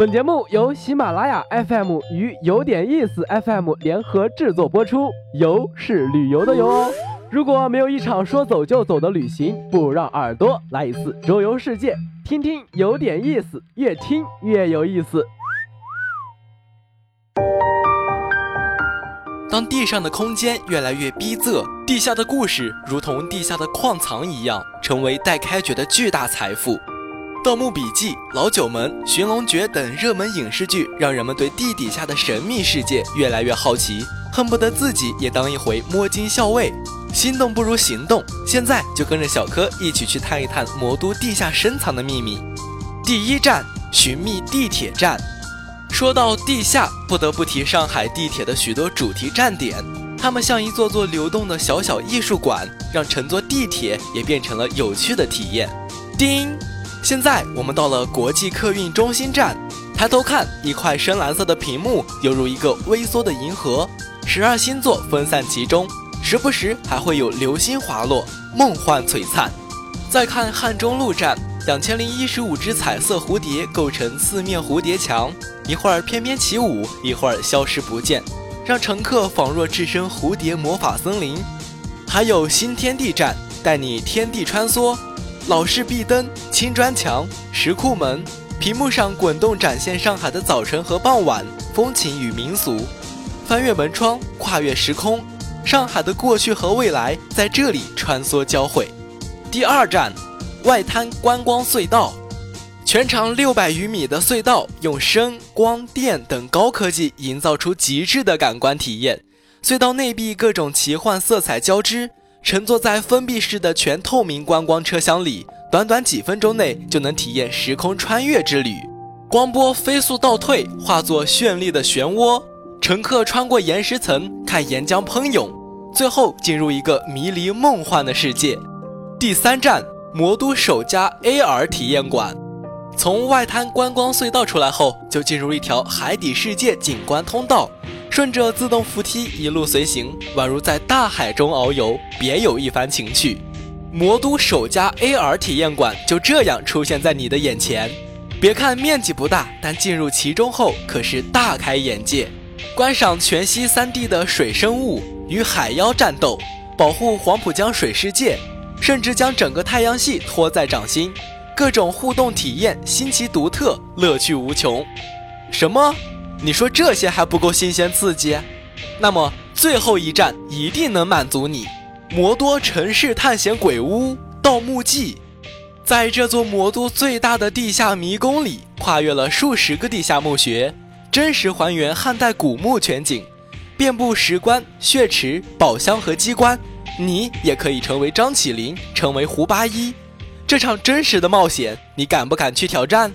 本节目由喜马拉雅 FM 与有点意思 FM 联合制作播出，游是旅游的游哦。如果没有一场说走就走的旅行，不如让耳朵来一次周游世界，听听有点意思，越听越有意思。当地上的空间越来越逼仄，地下的故事如同地下的矿藏一样，成为待开掘的巨大财富。《盗墓笔记》《老九门》《寻龙诀》等热门影视剧，让人们对地底下的神秘世界越来越好奇，恨不得自己也当一回摸金校尉。心动不如行动，现在就跟着小柯一起去探一探魔都地下深藏的秘密。第一站，寻觅地铁站。说到地下，不得不提上海地铁的许多主题站点，它们像一座座流动的小小艺术馆，让乘坐地铁也变成了有趣的体验。叮，现在我们到了国际客运中心站，抬头看，一块深蓝色的屏幕犹如一个微缩的银河，十二星座分散其中，时不时还会有流星滑落，梦幻璀璨。再看汉中路站。两千零一十五只彩色蝴蝶构成四面蝴蝶墙，一会儿翩翩起舞，一会儿消失不见，让乘客仿若置身蝴蝶魔法森林。还有新天地站，带你天地穿梭，老式壁灯、青砖墙、石库门，屏幕上滚动展现上海的早晨和傍晚风情与民俗。翻越门窗，跨越时空，上海的过去和未来在这里穿梭交汇。第二站。外滩观光隧道，全长六百余米的隧道，用声、光电等高科技营造出极致的感官体验。隧道内壁各种奇幻色彩交织，乘坐在封闭式的全透明观光车厢里，短短几分钟内就能体验时空穿越之旅。光波飞速倒退，化作绚丽的漩涡，乘客穿过岩石层，看岩浆喷涌，最后进入一个迷离梦幻的世界。第三站。魔都首家 AR 体验馆，从外滩观光隧道出来后，就进入一条海底世界景观通道，顺着自动扶梯一路随行，宛如在大海中遨游，别有一番情趣。魔都首家 AR 体验馆就这样出现在你的眼前，别看面积不大，但进入其中后可是大开眼界。观赏全息 3D 的水生物与海妖战斗，保护黄浦江水世界。甚至将整个太阳系托在掌心，各种互动体验新奇独特，乐趣无穷。什么？你说这些还不够新鲜刺激？那么最后一站一定能满足你——魔都城市探险鬼屋《盗墓记》。在这座魔都最大的地下迷宫里，跨越了数十个地下墓穴，真实还原汉代古墓全景，遍布石棺、血池、宝箱和机关。你也可以成为张起灵，成为胡八一，这场真实的冒险，你敢不敢去挑战？